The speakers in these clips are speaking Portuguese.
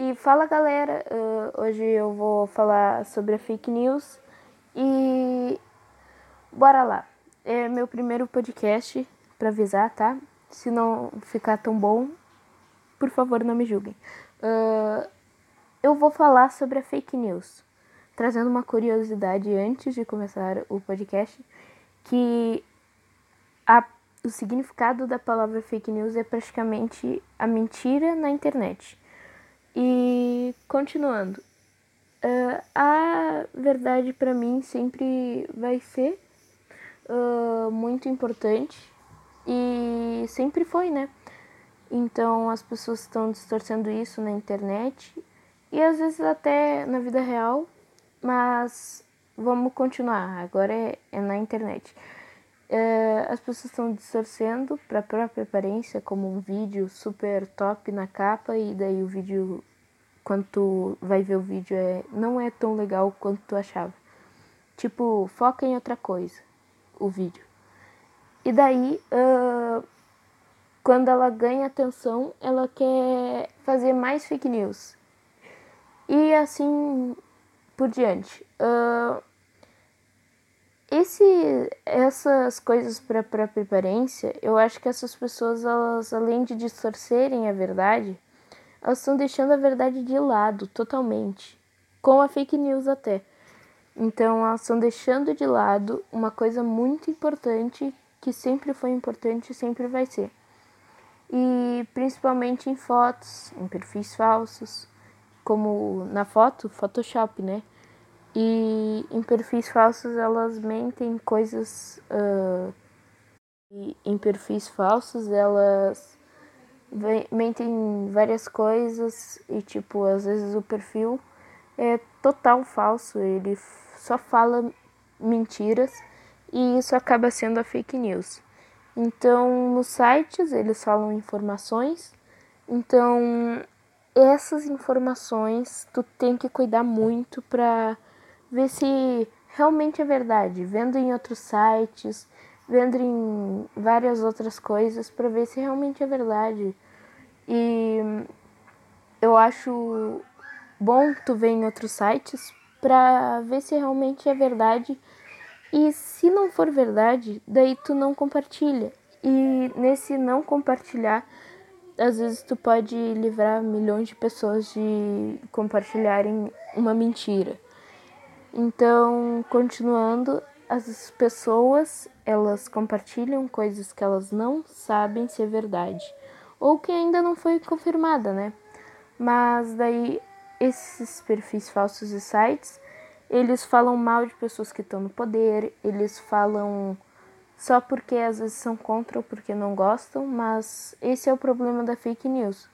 E fala galera, uh, hoje eu vou falar sobre a fake news e bora lá. É meu primeiro podcast para avisar, tá? Se não ficar tão bom, por favor não me julguem. Uh, eu vou falar sobre a fake news, trazendo uma curiosidade antes de começar o podcast, que a, o significado da palavra fake news é praticamente a mentira na internet. E continuando, uh, a verdade para mim sempre vai ser uh, muito importante e sempre foi, né? Então as pessoas estão distorcendo isso na internet e às vezes até na vida real, mas vamos continuar, agora é, é na internet. Uh, as pessoas estão distorcendo para a própria aparência, como um vídeo super top na capa, e daí o vídeo quando tu vai ver o vídeo é não é tão legal quanto tu achava. Tipo, foca em outra coisa, o vídeo. E daí, uh, quando ela ganha atenção, ela quer fazer mais fake news. E assim por diante. Uh, esse, essas coisas para própria aparência, eu acho que essas pessoas, elas, além de distorcerem a verdade, elas estão deixando a verdade de lado totalmente, com a fake news até. Então elas estão deixando de lado uma coisa muito importante que sempre foi importante e sempre vai ser. E principalmente em fotos, em perfis falsos, como na foto, Photoshop, né? E em perfis falsos elas mentem coisas. Uh, e em perfis falsos elas mentem várias coisas e tipo, às vezes o perfil é total falso, ele só fala mentiras e isso acaba sendo a fake news. Então, nos sites eles falam informações. Então, essas informações tu tem que cuidar muito para ver se realmente é verdade, vendo em outros sites, vendo em várias outras coisas para ver se realmente é verdade. E eu acho bom tu ver em outros sites para ver se realmente é verdade. E se não for verdade, daí tu não compartilha. E nesse não compartilhar, às vezes tu pode livrar milhões de pessoas de compartilharem uma mentira. Então, continuando, as pessoas elas compartilham coisas que elas não sabem se é verdade ou que ainda não foi confirmada, né? Mas daí esses perfis falsos e sites, eles falam mal de pessoas que estão no poder, eles falam só porque às vezes são contra ou porque não gostam, mas esse é o problema da fake news.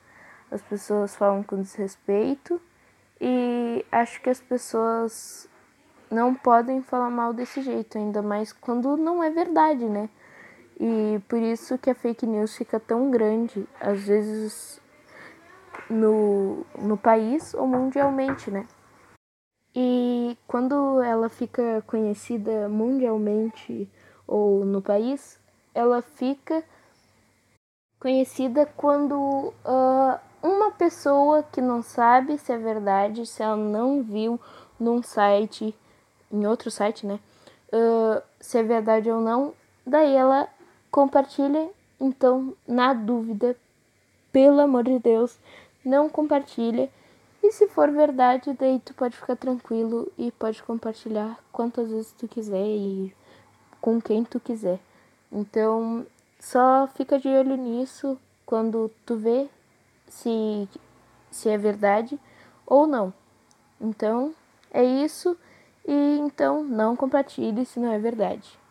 As pessoas falam com desrespeito e acho que as pessoas não podem falar mal desse jeito, ainda mais quando não é verdade, né? E por isso que a fake news fica tão grande, às vezes no, no país ou mundialmente, né? E quando ela fica conhecida mundialmente ou no país, ela fica conhecida quando uh, uma pessoa que não sabe se é verdade, se ela não viu num site em outro site, né? Uh, se é verdade ou não, daí ela compartilha. Então, na dúvida, pelo amor de Deus, não compartilha. E se for verdade, daí tu pode ficar tranquilo e pode compartilhar quantas vezes tu quiser e com quem tu quiser. Então, só fica de olho nisso quando tu vê se, se é verdade ou não. Então, é isso. E então não compartilhe se não é verdade.